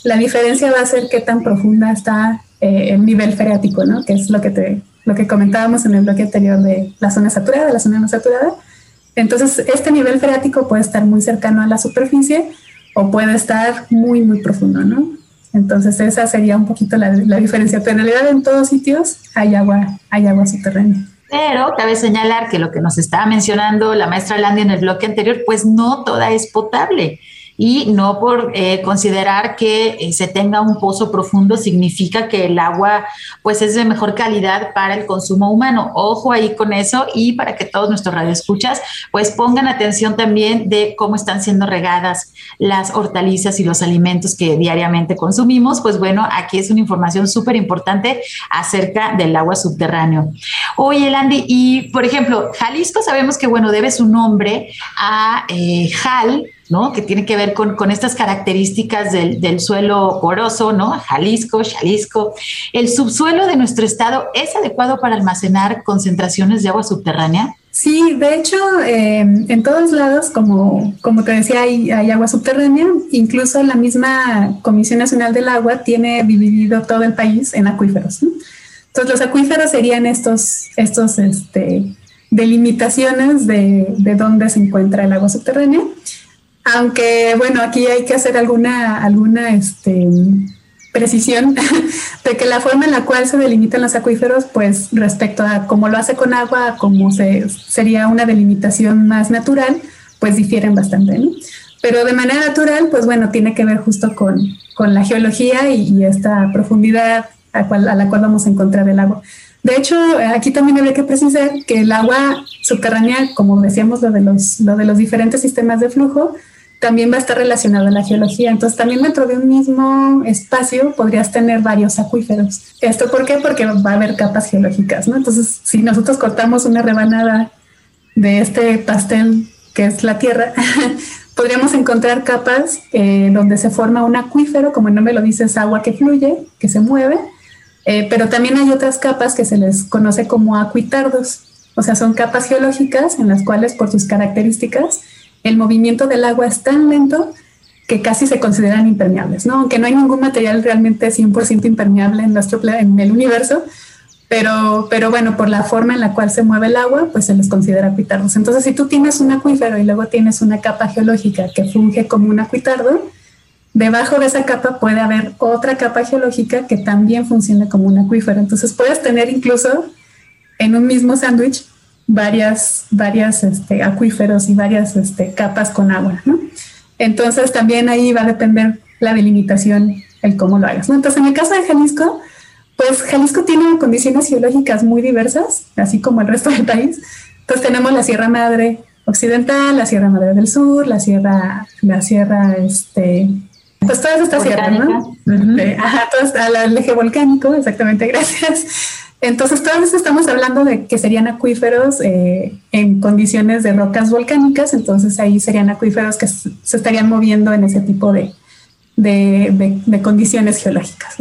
La diferencia va a ser qué tan profunda está eh, el nivel freático, ¿no? Que es lo que, te, lo que comentábamos en el bloque anterior de la zona saturada, la zona no saturada. Entonces, este nivel freático puede estar muy cercano a la superficie o puede estar muy, muy profundo, ¿no? Entonces esa sería un poquito la, diferencia, pero en realidad en todos sitios hay agua, hay agua subterránea. Pero cabe señalar que lo que nos estaba mencionando la maestra Landy en el bloque anterior, pues no toda es potable. Y no por eh, considerar que eh, se tenga un pozo profundo significa que el agua pues es de mejor calidad para el consumo humano. Ojo ahí con eso y para que todos nuestros radioescuchas pues pongan atención también de cómo están siendo regadas las hortalizas y los alimentos que diariamente consumimos. Pues bueno, aquí es una información súper importante acerca del agua subterráneo. Oye, Landy, y por ejemplo, Jalisco sabemos que bueno, debe su nombre a eh, Jal, ¿no? Que tiene que ver con, con estas características del, del, suelo poroso, ¿no? Jalisco, Jalisco. ¿El subsuelo de nuestro estado es adecuado para almacenar concentraciones de agua subterránea? Sí, de hecho, eh, en todos lados, como, como te decía, hay, hay, agua subterránea. Incluso la misma Comisión Nacional del Agua tiene dividido todo el país en acuíferos. Entonces, los acuíferos serían estos, estos este, delimitaciones de, de dónde se encuentra el agua subterránea. Aunque, bueno, aquí hay que hacer alguna, alguna este, precisión de que la forma en la cual se delimitan los acuíferos, pues respecto a cómo lo hace con agua, como se, sería una delimitación más natural, pues difieren bastante. ¿no? Pero de manera natural, pues bueno, tiene que ver justo con, con la geología y, y esta profundidad a, cual, a, la cual vamos a encontrar el agua. De hecho, aquí también habría que precisar que el agua subterránea, como decíamos, lo de los, lo de los diferentes sistemas de flujo, también va a estar relacionado a la geología. Entonces, también dentro de un mismo espacio podrías tener varios acuíferos. ¿Esto por qué? Porque va a haber capas geológicas, ¿no? Entonces, si nosotros cortamos una rebanada de este pastel que es la Tierra, podríamos encontrar capas eh, donde se forma un acuífero, como el nombre lo dice, es agua que fluye, que se mueve, eh, pero también hay otras capas que se les conoce como acuitardos, o sea, son capas geológicas en las cuales por sus características el movimiento del agua es tan lento que casi se consideran impermeables, ¿no? Aunque no hay ningún material realmente 100% impermeable en, nuestro, en el universo, pero, pero bueno, por la forma en la cual se mueve el agua, pues se les considera acuitardos. Entonces, si tú tienes un acuífero y luego tienes una capa geológica que funge como un acuitardo, debajo de esa capa puede haber otra capa geológica que también funciona como un acuífero. Entonces, puedes tener incluso en un mismo sándwich varias, varias este, acuíferos y varias este, capas con agua, ¿no? Entonces también ahí va a depender la delimitación, el cómo lo hagas, ¿no? Entonces en el caso de Jalisco, pues Jalisco tiene condiciones geológicas muy diversas, así como el resto del país. Entonces tenemos la Sierra Madre Occidental, la Sierra Madre del Sur, la Sierra, la Sierra, este, pues todas estas sierras, ¿no? Ajá, todas, al eje volcánico, exactamente, gracias. Entonces, todas estamos hablando de que serían acuíferos eh, en condiciones de rocas volcánicas, entonces ahí serían acuíferos que se estarían moviendo en ese tipo de, de, condiciones geológicas,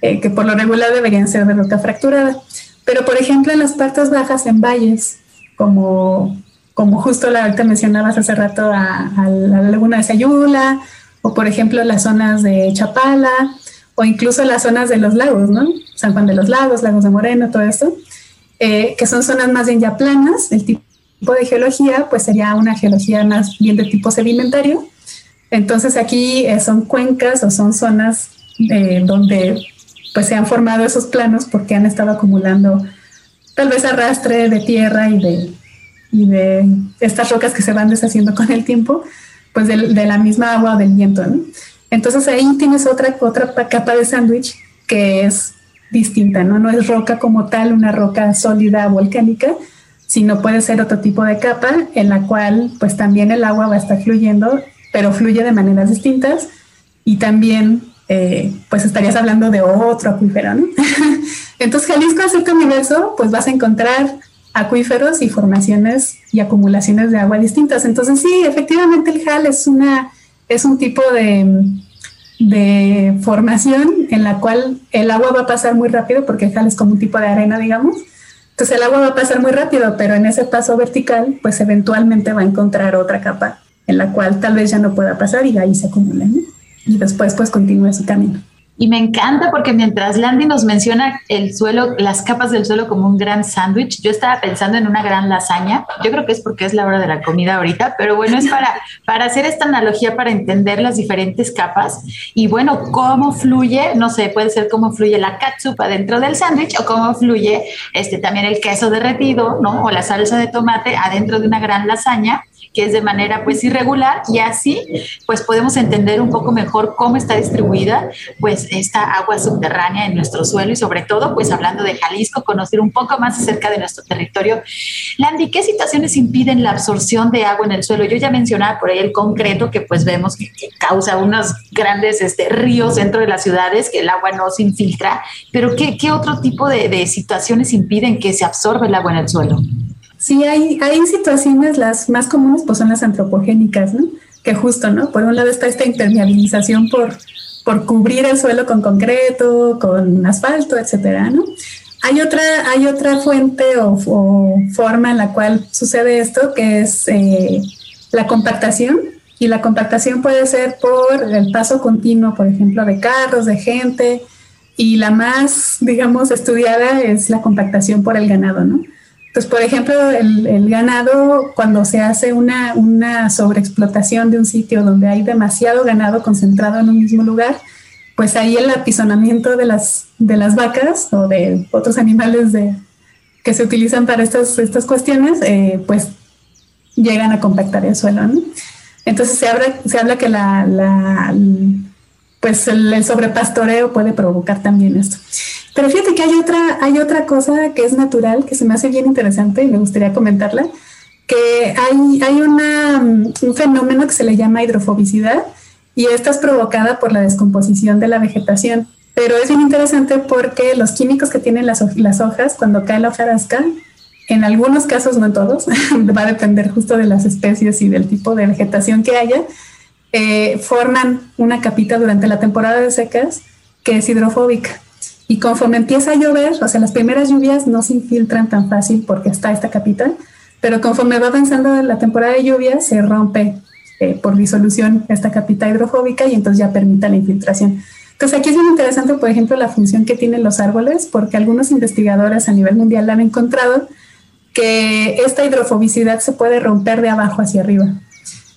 eh, que por lo regular deberían ser de roca fracturada. Pero, por ejemplo, en las partes bajas, en valles, como, como justo la ahorita mencionabas hace rato a, a la laguna de Sayula, o por ejemplo las zonas de Chapala, o incluso las zonas de los lagos, ¿no? San Juan de los Lagos, Lagos de Moreno, todo esto, eh, que son zonas más bien ya planas. El tipo de geología, pues sería una geología más bien de tipo sedimentario. Entonces aquí eh, son cuencas o son zonas eh, donde pues se han formado esos planos porque han estado acumulando tal vez arrastre de tierra y de, y de estas rocas que se van deshaciendo con el tiempo, pues de, de la misma agua o del viento, ¿no? Entonces ahí tienes otra, otra capa de sándwich que es distinta, ¿no? No es roca como tal, una roca sólida volcánica, sino puede ser otro tipo de capa en la cual pues también el agua va a estar fluyendo, pero fluye de maneras distintas y también eh, pues estarías hablando de otro acuífero. Entonces Jalisco, el universo, pues vas a encontrar acuíferos y formaciones y acumulaciones de agua distintas. Entonces sí, efectivamente el JAL es una es un tipo de, de formación en la cual el agua va a pasar muy rápido porque el jal es como un tipo de arena, digamos. Entonces el agua va a pasar muy rápido, pero en ese paso vertical, pues eventualmente va a encontrar otra capa en la cual tal vez ya no pueda pasar y ahí se acumula. Y después pues continúa su camino. Y me encanta porque mientras Landy nos menciona el suelo, las capas del suelo como un gran sándwich, yo estaba pensando en una gran lasaña. Yo creo que es porque es la hora de la comida ahorita, pero bueno, es para, para hacer esta analogía, para entender las diferentes capas y bueno, cómo fluye, no sé, puede ser cómo fluye la catsup adentro del sándwich o cómo fluye este, también el queso derretido, ¿no? O la salsa de tomate adentro de una gran lasaña que es de manera pues irregular y así pues podemos entender un poco mejor cómo está distribuida pues esta agua subterránea en nuestro suelo y sobre todo pues hablando de Jalisco, conocer un poco más acerca de nuestro territorio. Landy, ¿qué situaciones impiden la absorción de agua en el suelo? Yo ya mencionaba por ahí el concreto que pues vemos que, causa unos grandes este, ríos dentro de las ciudades, que el agua no se infiltra, pero ¿qué, qué otro tipo de, de situaciones impiden que se absorba el agua en el suelo? Sí, hay, hay situaciones, las más comunes pues son las antropogénicas, ¿no? Que justo, ¿no? Por un lado está esta impermeabilización por, por cubrir el suelo con concreto, con asfalto, etcétera, ¿no? Hay otra, hay otra fuente o, forma en la cual sucede esto, que es eh, la compactación. Y la compactación puede ser por el paso continuo, por ejemplo, de carros, de gente. Y la más, digamos, estudiada es la compactación por el ganado, ¿no? Pues, por ejemplo, el, ganado, cuando se hace una, una, sobreexplotación de un sitio donde hay demasiado ganado concentrado en un mismo lugar, pues ahí el apisonamiento de las, de las vacas o de otros animales que se utilizan para estas, estas cuestiones, eh, pues llegan a compactar el suelo. ¿no? Entonces se habla, se habla que la pues el, sobrepastoreo puede provocar también esto. Pero fíjate que hay otra, hay otra cosa que es natural, que se me hace bien interesante y me gustaría comentarla, que hay, hay una, un fenómeno que se le llama hidrofobicidad y esta es provocada por la descomposición de la vegetación. Pero es bien interesante porque los químicos que tienen las, las hojas, cuando cae la hojarasca, en algunos casos, no en todos, va a depender justo de las especies y del tipo de vegetación que haya, eh, forman una capita durante la temporada de secas que es hidrofóbica. Y conforme empieza a llover, o sea, las primeras lluvias no se infiltran tan fácil porque está esta capita, pero conforme va avanzando la temporada de lluvia, se rompe eh, por disolución esta capita hidrofóbica y entonces ya permite la infiltración. Entonces aquí es muy interesante, por ejemplo, la función que tienen los árboles, porque algunos investigadores a nivel mundial han encontrado que esta hidrofobicidad se puede romper de abajo hacia arriba.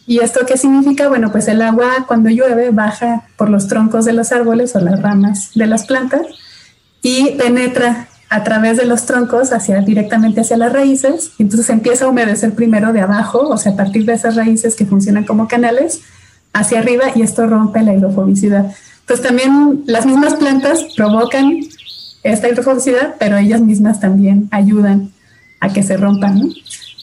¿Y esto qué significa? Bueno, pues el agua cuando llueve baja por los troncos de los árboles o las ramas de las plantas y penetra a través de los troncos hacia directamente hacia las raíces. Entonces empieza a humedecer primero de abajo, o sea, a partir de esas raíces que funcionan como canales, hacia arriba y esto rompe la hidrofobicidad. Entonces también las mismas plantas provocan esta hidrofobicidad, pero ellas mismas también ayudan a que se rompan. ¿no?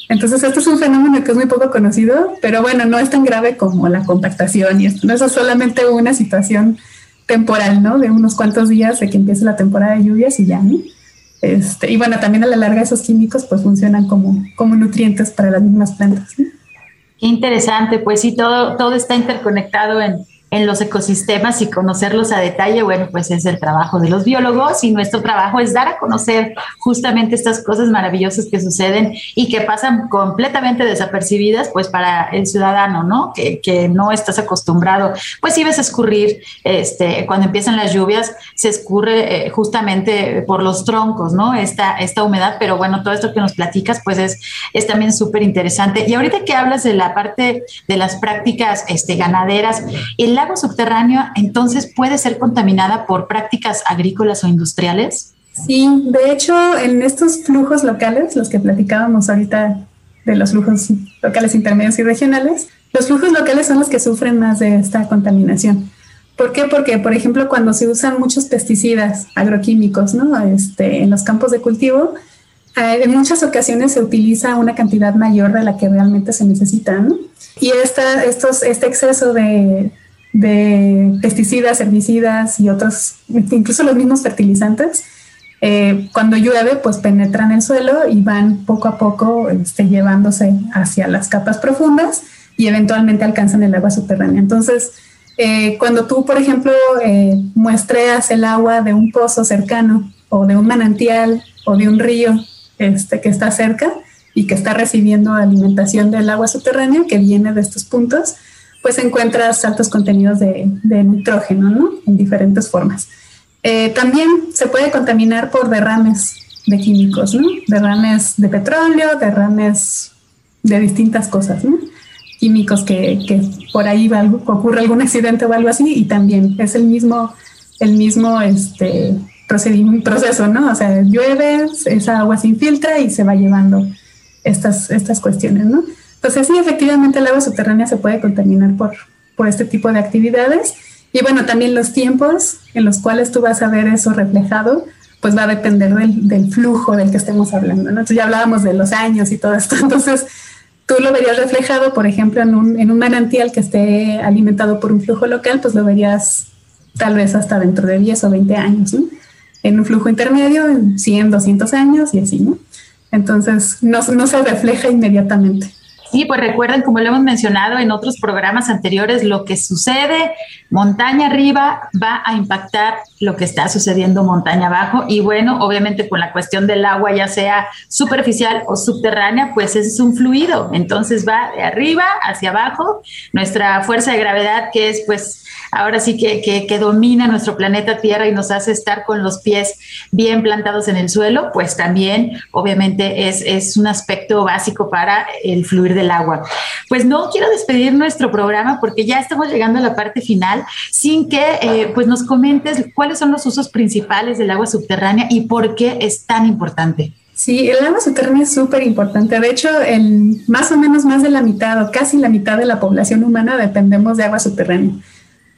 Entonces, esto es un fenómeno que es muy poco conocido, pero bueno, no es tan grave como la compactación y esto. No es solamente una situación temporal, ¿no? De unos cuantos días de que empiece la temporada de lluvias y ya, ¿no? Este, y bueno, también a la larga esos químicos pues funcionan como, como nutrientes para las mismas plantas. Qué interesante, pues sí, todo, todo está interconectado en, en los ecosistemas y conocerlos a detalle, bueno, pues es el trabajo de los biólogos y nuestro trabajo es dar a conocer justamente estas cosas maravillosas que suceden y que pasan completamente desapercibidas, pues para el ciudadano, ¿no? Que, que no estás acostumbrado. Pues si ves escurrir, este, cuando empiezan las lluvias, se escurre eh, justamente por los troncos, ¿no? Esta, esta humedad, pero bueno, todo esto que nos platicas, pues es, es también súper interesante. Y ahorita que hablas de la parte de las prácticas este, ganaderas, el agua subterráneo entonces puede ser contaminada por prácticas agrícolas o industriales? Sí, de hecho, en estos flujos locales, los que platicábamos ahorita de los flujos locales intermedios y regionales, los flujos locales son los que sufren más de esta contaminación. ¿Por qué? Porque, por ejemplo, cuando se usan muchos pesticidas agroquímicos ¿no? este, en los campos de cultivo, eh, en muchas ocasiones se utiliza una cantidad mayor de la que realmente se necesita. ¿no? Y esta, estos, este exceso de, de pesticidas, herbicidas y otros, incluso los mismos fertilizantes, eh, cuando llueve, pues penetran el suelo y van poco a poco este, llevándose hacia las capas profundas y eventualmente alcanzan el agua subterránea. Entonces, eh, cuando tú, por ejemplo, eh, muestreas el agua de un pozo cercano o de un manantial o de un río este, que está cerca y que está recibiendo alimentación del agua subterránea que viene de estos puntos, pues encuentras altos contenidos de, nitrógeno, ¿no? En diferentes formas. Eh, también se puede contaminar por derrames de químicos, ¿no? Derrames de petróleo, derrames de distintas cosas, ¿no? Químicos que, que por ahí ocurre algún accidente o algo así y también es el mismo, el mismo este, proceso, ¿no? O sea, llueve, esa agua se infiltra y se va llevando estas, estas cuestiones, ¿no? Entonces sí, efectivamente el agua subterránea se puede contaminar por, por este tipo de actividades. Y bueno, también los tiempos en los cuales tú vas a ver eso reflejado, pues va a depender del, del flujo del que estemos hablando. ¿no? Entonces ya hablábamos de los años y todo esto. Entonces tú lo verías reflejado, por ejemplo, en un, en un manantial que esté alimentado por un flujo local, pues lo verías tal vez hasta dentro de 10 o 20 años, ¿no? En un flujo intermedio, en 100, 200 años y así, ¿no? Entonces, no, no se refleja inmediatamente. Sí, pues recuerden, como lo hemos mencionado en otros programas anteriores, lo que sucede montaña arriba va a impactar lo que está sucediendo montaña abajo. Y bueno, obviamente con la cuestión del agua, ya sea superficial o subterránea, pues es un fluido. Entonces va de arriba hacia abajo. Nuestra fuerza de gravedad, que es pues ahora sí que, que, domina nuestro planeta Tierra y nos hace estar con los pies bien plantados en el suelo, pues también obviamente es, es un aspecto básico para el fluir del agua. Pues no quiero despedir nuestro programa porque ya estamos llegando a la parte final sin que eh, pues nos comentes cuáles son los usos principales del agua subterránea y por qué es tan importante. Sí, el agua subterránea es súper importante. De hecho, en más o menos más de la mitad o casi la mitad de la población humana dependemos de agua subterránea.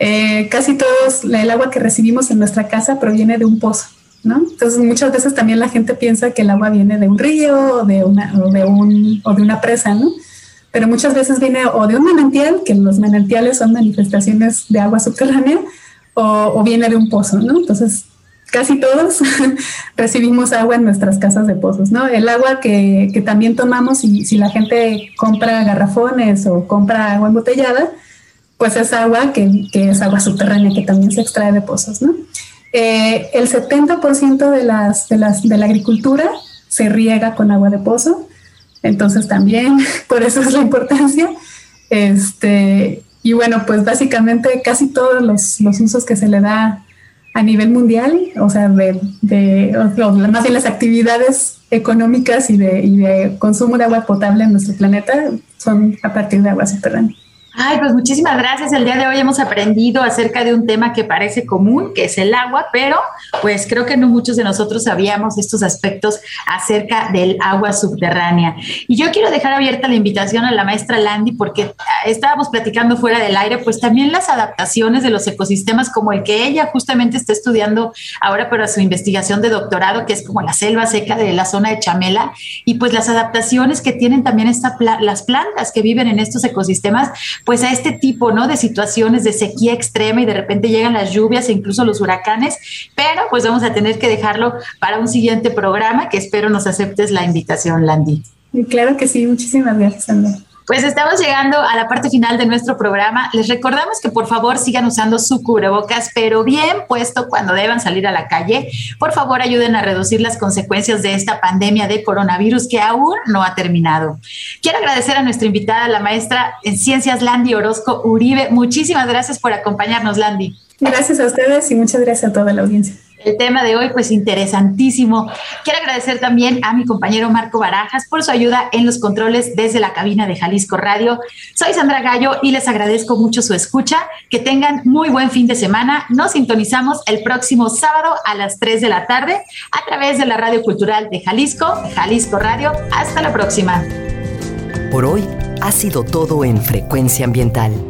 Eh, casi todos el agua que recibimos en nuestra casa proviene de un pozo, ¿no? Entonces muchas veces también la gente piensa que el agua viene de un río o de una, o de un, o de una presa, ¿no? Pero muchas veces viene o de un manantial, que los manantiales son manifestaciones de agua subterránea, o, o viene de un pozo, ¿no? Entonces casi todos recibimos agua en nuestras casas de pozos, ¿no? El agua que, que también tomamos, y si la gente compra garrafones o compra agua embotellada, pues es agua que, es agua subterránea que también se extrae de pozos, ¿no? Eh, el 70% de, las, de, las, de la agricultura se riega con agua de pozo, entonces también por eso es la importancia. Este, y bueno, pues básicamente casi todos los, los usos que se le da a nivel mundial, o sea, de, de más bien las actividades económicas y de, y de consumo de agua potable en nuestro planeta son a partir de agua subterránea. Ay, pues muchísimas gracias. El día de hoy hemos aprendido acerca de un tema que parece común, que es el agua, pero pues creo que no muchos de nosotros sabíamos estos aspectos acerca del agua subterránea. Y yo quiero dejar abierta la invitación a la maestra Landy porque estábamos platicando fuera del aire, pues también las adaptaciones de los ecosistemas como el que ella justamente está estudiando ahora para su investigación de doctorado, que es como la selva seca de la zona de Chamela, y pues las adaptaciones que tienen también esta las plantas que viven en estos ecosistemas pues a este tipo, ¿no? De situaciones de sequía extrema y de repente llegan las lluvias e incluso los huracanes, pero pues vamos a tener que dejarlo para un siguiente programa que espero nos aceptes la invitación, Landy. Claro que sí, muchísimas gracias, Andrea. Pues estamos llegando a la parte final de nuestro programa. Les recordamos que por favor sigan usando su cubrebocas, pero bien puesto cuando deban salir a la calle. Por favor, ayuden a reducir las consecuencias de esta pandemia de coronavirus que aún no ha terminado. Quiero agradecer a nuestra invitada, la maestra en ciencias Landy Orozco Uribe. Muchísimas gracias por acompañarnos, Landy. Gracias a ustedes y muchas gracias a toda la audiencia el tema de hoy, pues interesantísimo. Quiero agradecer también a mi compañero Marco Barajas por su ayuda en los controles desde la cabina de Jalisco Radio. Soy Sandra Gallo y les agradezco mucho su escucha. Que tengan muy buen fin de semana. Nos sintonizamos el próximo sábado a las 3 de la tarde a través de la Radio Cultural de Jalisco, Jalisco Radio. Hasta la próxima. Por hoy ha sido todo en Frecuencia Ambiental